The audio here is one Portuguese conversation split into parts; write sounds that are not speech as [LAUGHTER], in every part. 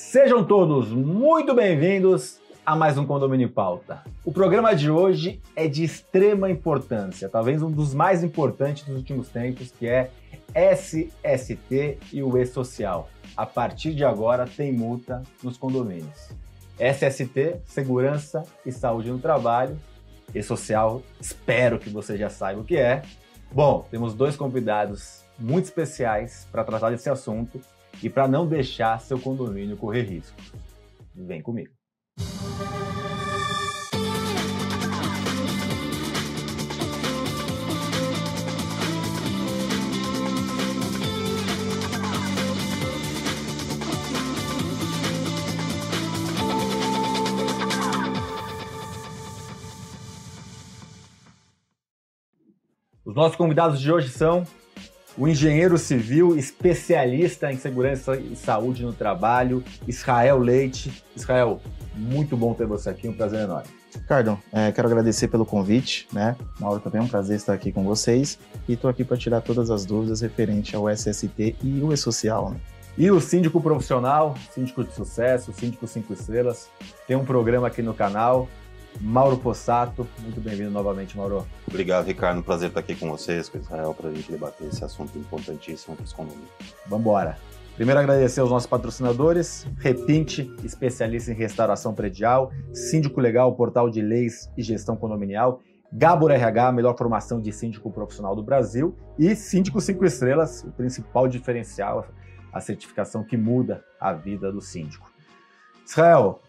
Sejam todos muito bem-vindos a mais um Condomínio em Pauta. O programa de hoje é de extrema importância, talvez um dos mais importantes dos últimos tempos, que é SST e o E-Social. A partir de agora tem multa nos condomínios. SST, Segurança e Saúde no Trabalho. E-Social, espero que você já saiba o que é. Bom, temos dois convidados muito especiais para tratar desse assunto e para não deixar seu condomínio correr risco. Vem comigo. Os nossos convidados de hoje são o engenheiro civil especialista em segurança e saúde no trabalho, Israel Leite. Israel, muito bom ter você aqui, um prazer enorme. Ricardo, é, quero agradecer pelo convite, né? Mauro, também é um prazer estar aqui com vocês e estou aqui para tirar todas as dúvidas referente ao SST e o E-Social. Né? E o síndico profissional, síndico de sucesso, síndico cinco estrelas, tem um programa aqui no canal, Mauro Possato. Muito bem-vindo novamente, Mauro. Obrigado, Ricardo. Um prazer estar aqui com vocês, com Israel, para a gente debater esse assunto importantíssimo para os condomínios. Vamos embora. Primeiro, agradecer aos nossos patrocinadores, Repinte, especialista em restauração predial, Síndico Legal, portal de leis e gestão condominial, Gabor RH, melhor formação de síndico profissional do Brasil, e Síndico 5 Estrelas, o principal diferencial, a certificação que muda a vida do síndico. Israel,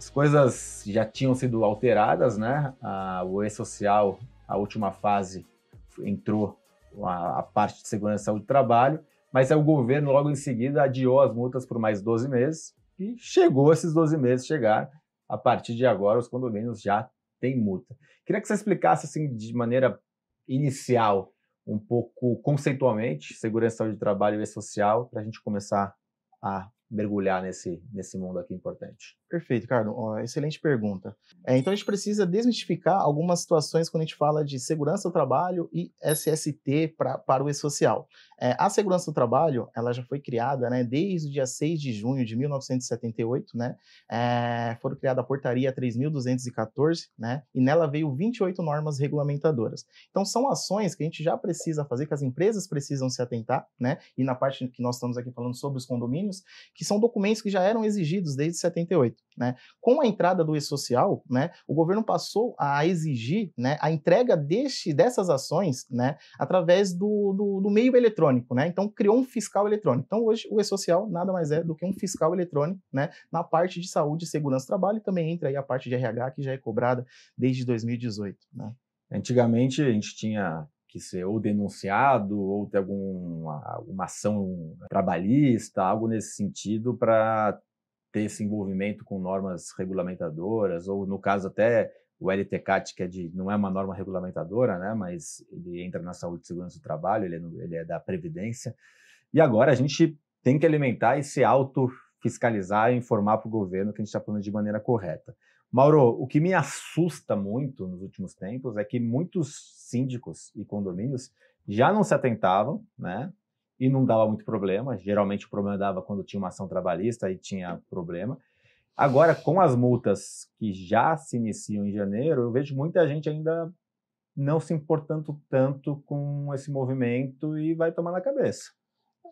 as coisas já tinham sido alteradas, né? A, o E-Social, a última fase, entrou a, a, parte de segurança e saúde do trabalho, mas aí o governo logo em seguida adiou as multas por mais 12 meses e chegou esses 12 meses chegar. A partir de agora, os condomínios já têm multa. Queria que você explicasse assim de maneira inicial, um pouco conceitualmente, segurança, saúde do trabalho e social, para a gente começar a mergulhar nesse, nesse mundo aqui importante. Perfeito, Carlos. excelente pergunta. É, então a gente precisa desmistificar algumas situações quando a gente fala de segurança do trabalho e SST pra, para o e-social. É, a segurança do trabalho, ela já foi criada né, desde o dia 6 de junho de 1978, né? É, foram criada a portaria 3.214, né? E nela veio 28 normas regulamentadoras. Então são ações que a gente já precisa fazer, que as empresas precisam se atentar, né? E na parte que nós estamos aqui falando sobre os condomínios, que são documentos que já eram exigidos desde 78. Né? Com a entrada do e-social, né, o governo passou a exigir né, a entrega deste, dessas ações né, através do, do, do, meio eletrônico. Né? Então, criou um fiscal eletrônico. Então, hoje, o e-social nada mais é do que um fiscal eletrônico né, na parte de saúde e segurança do trabalho e também entra aí a parte de RH, que já é cobrada desde 2018. Né? Antigamente, a gente tinha que ser ou denunciado ou ter alguma ação trabalhista, algo nesse sentido, para ter esse envolvimento com normas regulamentadoras, ou no caso até o LTCAT, que é de, não é uma norma regulamentadora, né, mas ele entra na saúde e segurança do trabalho, ele é, ele é da Previdência. E agora a gente tem que alimentar e se auto-fiscalizar e informar para o governo que a gente está falando de maneira correta. Mauro, o que me assusta muito nos últimos tempos é que muitos síndicos e condomínios já não se atentavam, né? E não dava muito problema. Geralmente o problema dava quando tinha uma ação trabalhista e tinha problema. Agora, com as multas que já se iniciam em janeiro, eu vejo muita gente ainda não se importando tanto com esse movimento e vai tomar na cabeça.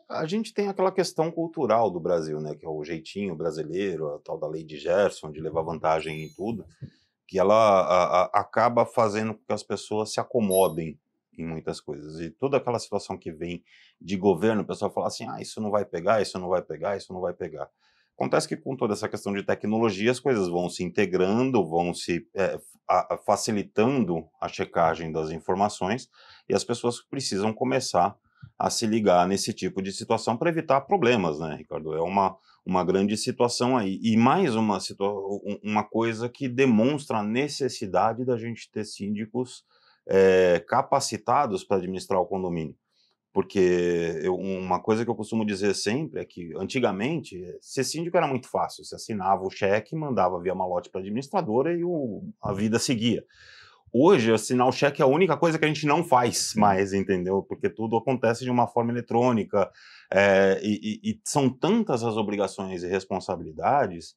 A gente tem aquela questão cultural do Brasil, né, que é o jeitinho brasileiro, a tal da lei de Gerson, de levar vantagem em tudo, que ela a, a, acaba fazendo com que as pessoas se acomodem em muitas coisas. E toda aquela situação que vem de governo, o pessoal fala assim: ah, isso não vai pegar, isso não vai pegar, isso não vai pegar. Acontece que com toda essa questão de tecnologia, as coisas vão se integrando, vão se é, a, facilitando a checagem das informações e as pessoas precisam começar a se ligar nesse tipo de situação para evitar problemas, né, Ricardo? É uma, uma grande situação aí. E mais uma, uma coisa que demonstra a necessidade da gente ter síndicos é, capacitados para administrar o condomínio. Porque eu, uma coisa que eu costumo dizer sempre é que, antigamente, ser síndico era muito fácil. Você assinava o cheque, mandava via malote para a administradora e o, a vida seguia. Hoje, assinar o cheque é a única coisa que a gente não faz mais, entendeu? Porque tudo acontece de uma forma eletrônica. É, e, e, e são tantas as obrigações e responsabilidades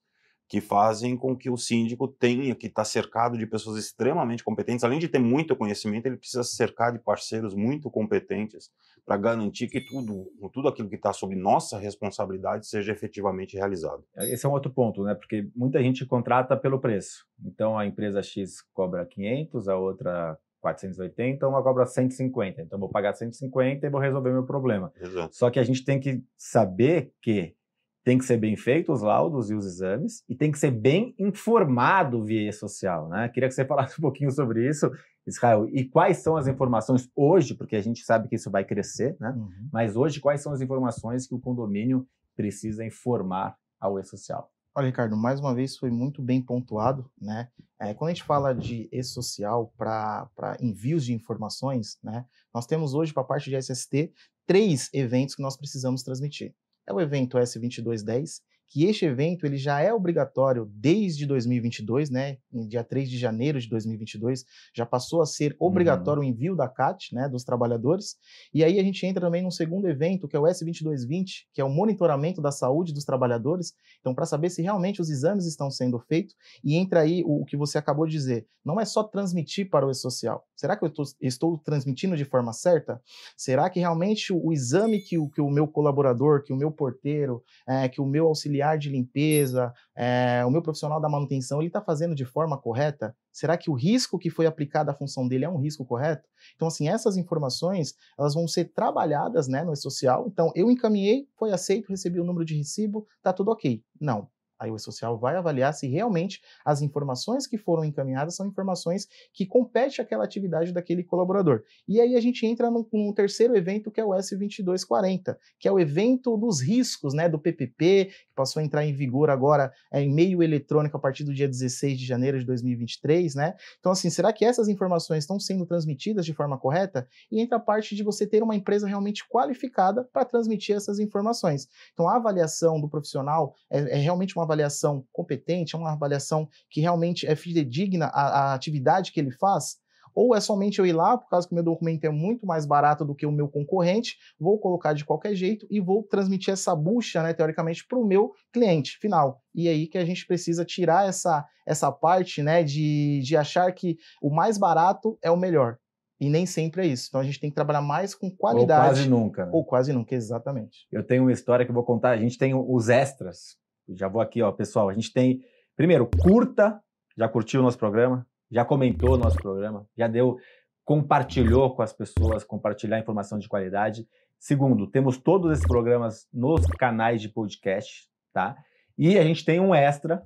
que fazem com que o síndico tenha que estar cercado de pessoas extremamente competentes. Além de ter muito conhecimento, ele precisa se cercar de parceiros muito competentes para garantir que tudo, tudo aquilo que está sob nossa responsabilidade seja efetivamente realizado. Esse é um outro ponto, né? Porque muita gente contrata pelo preço. Então a empresa X cobra 500, a outra 480, uma cobra 150. Então vou pagar 150 e vou resolver meu problema. Exato. Só que a gente tem que saber que tem que ser bem feito os laudos e os exames e tem que ser bem informado via social, né? Queria que você [LAUGHS] falasse um pouquinho sobre isso, Israel, e quais são as informações hoje, porque a gente sabe que isso vai crescer, né? Uhum. Mas hoje quais são as informações que o condomínio precisa informar ao e-social? Olha, Ricardo, mais uma vez foi muito bem pontuado, né? É, quando a gente fala de e-social para envios de informações, né? Nós temos hoje, para a parte de SST, três eventos que nós precisamos transmitir é o evento S2210, que este evento ele já é obrigatório desde 2022, né? Em dia 3 de janeiro de 2022, já passou a ser obrigatório uhum. o envio da CAT, né, dos trabalhadores. E aí a gente entra também num segundo evento, que é o S2220, que é o monitoramento da saúde dos trabalhadores. Então, para saber se realmente os exames estão sendo feitos, e entra aí o, o que você acabou de dizer, não é só transmitir para o e-social. Será que eu tô, estou transmitindo de forma certa? Será que realmente o, o exame que o, que o meu colaborador, que o meu porteiro, é, que o meu auxiliar auxiliar de limpeza, é, o meu profissional da manutenção, ele está fazendo de forma correta? Será que o risco que foi aplicado à função dele é um risco correto? Então, assim, essas informações, elas vão ser trabalhadas, né, no e-social. Então, eu encaminhei, foi aceito, recebi o número de recibo, tá tudo ok. Não, Aí o social vai avaliar se realmente as informações que foram encaminhadas são informações que competem àquela atividade daquele colaborador. E aí a gente entra num, num terceiro evento que é o S2240, que é o evento dos riscos, né, do PPP, passou a entrar em vigor agora é, em meio eletrônico a partir do dia 16 de janeiro de 2023, né? Então assim, será que essas informações estão sendo transmitidas de forma correta? E entra a parte de você ter uma empresa realmente qualificada para transmitir essas informações. Então a avaliação do profissional é, é realmente uma avaliação competente, é uma avaliação que realmente é fidedigna à, à atividade que ele faz? Ou é somente eu ir lá, por causa que o meu documento é muito mais barato do que o meu concorrente, vou colocar de qualquer jeito e vou transmitir essa bucha, né, teoricamente, para o meu cliente final. E aí que a gente precisa tirar essa, essa parte né, de, de achar que o mais barato é o melhor. E nem sempre é isso. Então a gente tem que trabalhar mais com qualidade. Ou quase nunca. Né? Ou quase nunca, exatamente. Eu tenho uma história que eu vou contar. A gente tem os extras já vou aqui, ó, pessoal. A gente tem, primeiro, curta, já curtiu o nosso programa, já comentou o nosso programa, já deu, compartilhou com as pessoas, compartilhar informação de qualidade. Segundo, temos todos esses programas nos canais de podcast, tá? E a gente tem um extra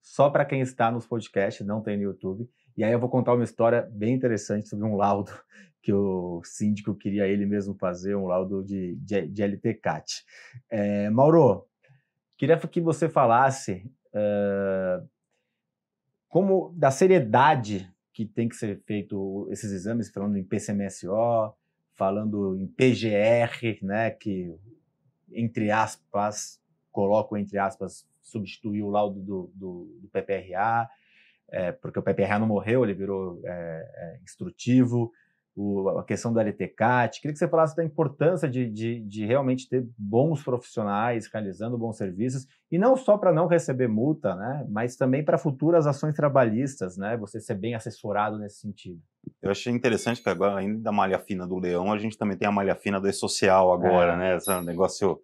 só para quem está nos podcasts, não tem no YouTube. E aí eu vou contar uma história bem interessante sobre um laudo [LAUGHS] que o síndico queria ele mesmo fazer, um laudo de, de, de LTCAT. É, Mauro, Queria que você falasse uh, como da seriedade que tem que ser feito esses exames, falando em PCMSO, falando em PGR, né, que entre aspas coloco entre aspas substituir o laudo do, do, do PPRA, é, porque o PPRA não morreu, ele virou é, é, instrutivo o, a questão do LTCAT. Queria que você falasse da importância de, de, de realmente ter bons profissionais realizando bons serviços, e não só para não receber multa, né, mas também para futuras ações trabalhistas, né, você ser bem assessorado nesse sentido. Eu achei interessante que agora, além da malha fina do leão, a gente também tem a malha fina do e-social agora, é. né, esse negócio,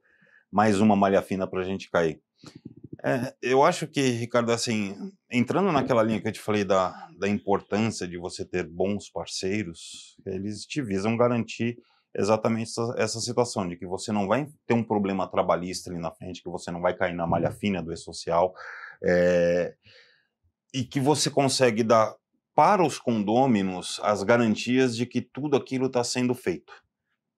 mais uma malha fina para a gente cair. É, eu acho que, Ricardo, assim, entrando naquela linha que eu te falei da, da importância de você ter bons parceiros, eles te visam garantir exatamente essa, essa, situação de que você não vai ter um problema trabalhista ali na frente, que você não vai cair na malha uhum. fina do e-social, é, e que você consegue dar para os condôminos as garantias de que tudo aquilo está sendo feito.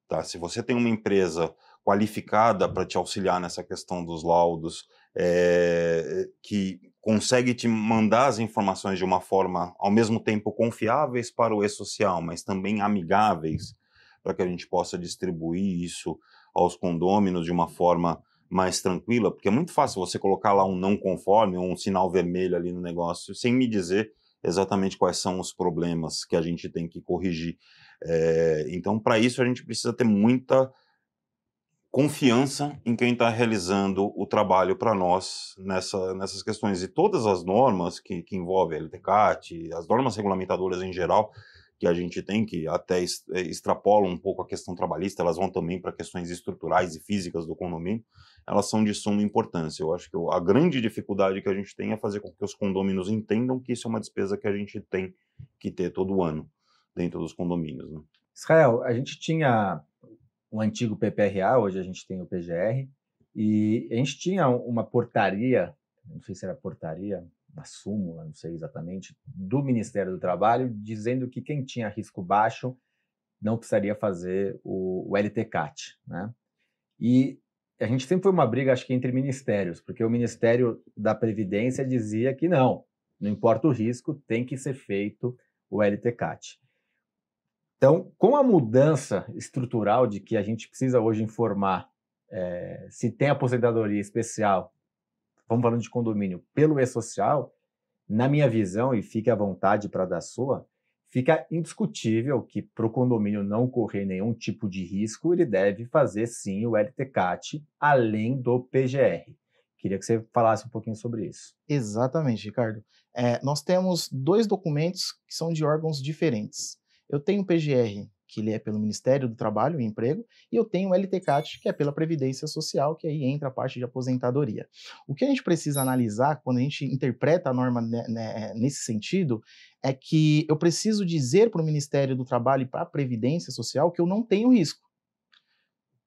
Tá? Se você tem uma empresa qualificada para te auxiliar nessa questão dos laudos, é, que consegue te mandar as informações de uma forma, ao mesmo tempo, confiáveis para o e-social, mas também amigáveis, para que a gente possa distribuir isso aos condôminos de uma forma mais tranquila, porque é muito fácil você colocar lá um não conforme ou um sinal vermelho ali no negócio, sem me dizer exatamente quais são os problemas que a gente tem que corrigir. É, então, para isso, a gente precisa ter muita confiança em quem está realizando o trabalho para nós nessa, nessas questões. E todas as normas que, que envolvem a LTCAT, as normas regulamentadoras em geral, que a gente tem, que até eh, extrapolam um pouco a questão trabalhista, elas vão também para questões estruturais e físicas do condomínio, elas são de suma importância. Eu acho que a grande dificuldade que a gente tem é fazer com que os condôminos entendam que isso é uma despesa que a gente tem que ter todo ano dentro dos condomínios. Né? Israel, a gente tinha um antigo PPRA, hoje a gente tem o PGR, e a gente tinha uma portaria, não sei se era portaria, uma súmula, não sei exatamente, do Ministério do Trabalho, dizendo que quem tinha risco baixo não precisaria fazer o, o LTCAT, né? E a gente sempre foi uma briga, acho que entre ministérios, porque o Ministério da Previdência dizia que não, não importa o risco, tem que ser feito o LTCAT. Então, com a mudança estrutural de que a gente precisa hoje informar é, se tem aposentadoria especial, vamos falando de condomínio, pelo e-social, na minha visão, e fique à vontade para dar sua, fica indiscutível que para o condomínio não correr nenhum tipo de risco, ele deve fazer sim o LTCAT, além do PGR. Queria que você falasse um pouquinho sobre isso. Exatamente, Ricardo. É, nós temos dois documentos que são de órgãos diferentes. Eu tenho o PGR, que ele é pelo Ministério do Trabalho e Emprego, e eu tenho o LTCAT, que é pela Previdência Social, que aí entra a parte de aposentadoria. O que a gente precisa analisar quando a gente interpreta a norma nesse sentido é que eu preciso dizer para o Ministério do Trabalho e para a Previdência Social que eu não tenho risco.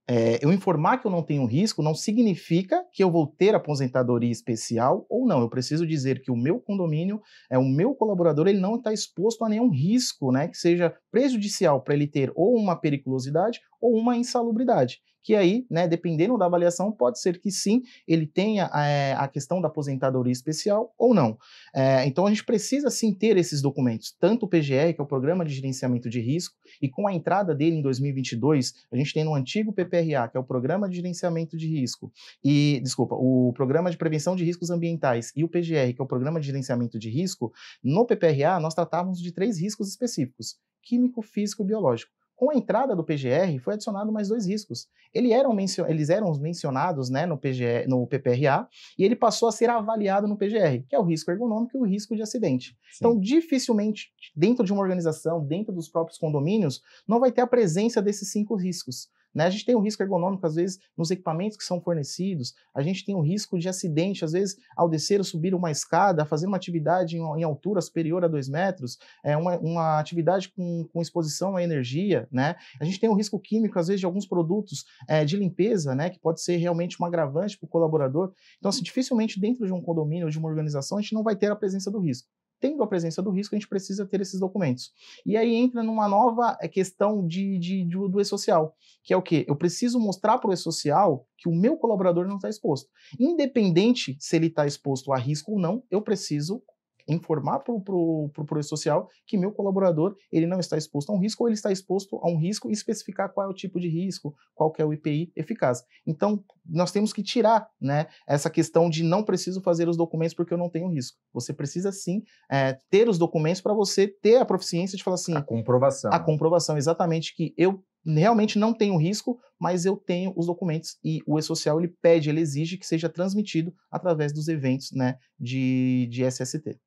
É, eu informar que eu não tenho risco não significa que eu vou ter aposentadoria especial ou não. Eu preciso dizer que o meu condomínio, é o meu colaborador, ele não está exposto a nenhum risco, né, que seja prejudicial para ele ter ou uma periculosidade ou uma insalubridade que aí, né, dependendo da avaliação, pode ser que sim, ele tenha é, a questão da aposentadoria especial ou não. É, então a gente precisa sim ter esses documentos, tanto o PGR, que é o Programa de Gerenciamento de Risco, e com a entrada dele em 2022, a gente tem no antigo PPRA, que é o Programa de Gerenciamento de Risco, e, desculpa, o Programa de Prevenção de Riscos Ambientais e o PGR, que é o Programa de Gerenciamento de Risco, no PPRA nós tratávamos de três riscos específicos, químico, físico e biológico. Com a entrada do PGR, foi adicionado mais dois riscos. Eles eram, eles eram mencionados né, no, PGR, no PPRA e ele passou a ser avaliado no PGR, que é o risco ergonômico e o risco de acidente. Sim. Então, dificilmente, dentro de uma organização, dentro dos próprios condomínios, não vai ter a presença desses cinco riscos. Né? A gente tem o risco ergonômico, às vezes, nos equipamentos que são fornecidos, a gente tem o risco de acidente, às vezes, ao descer ou subir uma escada, fazer uma atividade em, em altura superior a dois metros, é uma, uma atividade com, com, exposição à energia, né? A gente tem o risco químico, às vezes, de alguns produtos é, de limpeza, né? Que pode ser realmente um agravante para o colaborador. Então, assim, dificilmente dentro de um condomínio ou de uma organização, a gente não vai ter a presença do risco tendo a presença do risco, a gente precisa ter esses documentos. E aí entra numa nova eh, questão de, de, de do e-social, que é o quê? Eu preciso mostrar para o e-social que o meu colaborador não está exposto. Independente se ele está exposto a risco ou não, eu preciso informar para o pro, social que meu colaborador ele não está exposto a um risco ou ele está exposto a um risco e especificar qual é o tipo de risco, qual é o IPI eficaz. Então, nós temos que tirar né, essa questão de não preciso fazer os documentos porque eu não tenho risco. Você precisa sim é, ter os documentos para você ter a proficiência de falar assim. A comprovação. A comprovação, exatamente, que eu realmente não tenho risco, mas eu tenho os documentos e o e-social ele pede, ele exige que seja transmitido através dos eventos né, de, de SST.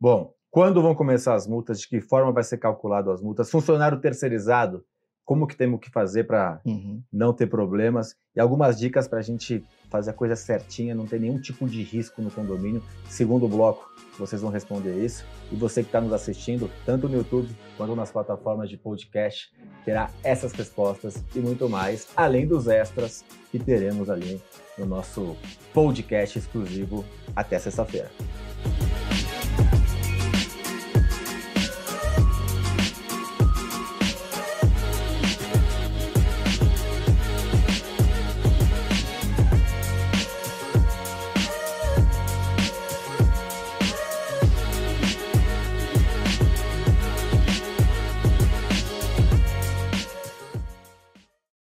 Bom, quando vão começar as multas? De que forma vai ser calculado as multas? Funcionário terceirizado, como que temos que fazer para uhum. não ter problemas? E algumas dicas para a gente fazer a coisa certinha, não ter nenhum tipo de risco no condomínio. Segundo bloco, vocês vão responder isso. E você que está nos assistindo, tanto no YouTube quanto nas plataformas de podcast, terá essas respostas e muito mais, além dos extras que teremos ali no nosso podcast exclusivo até sexta-feira.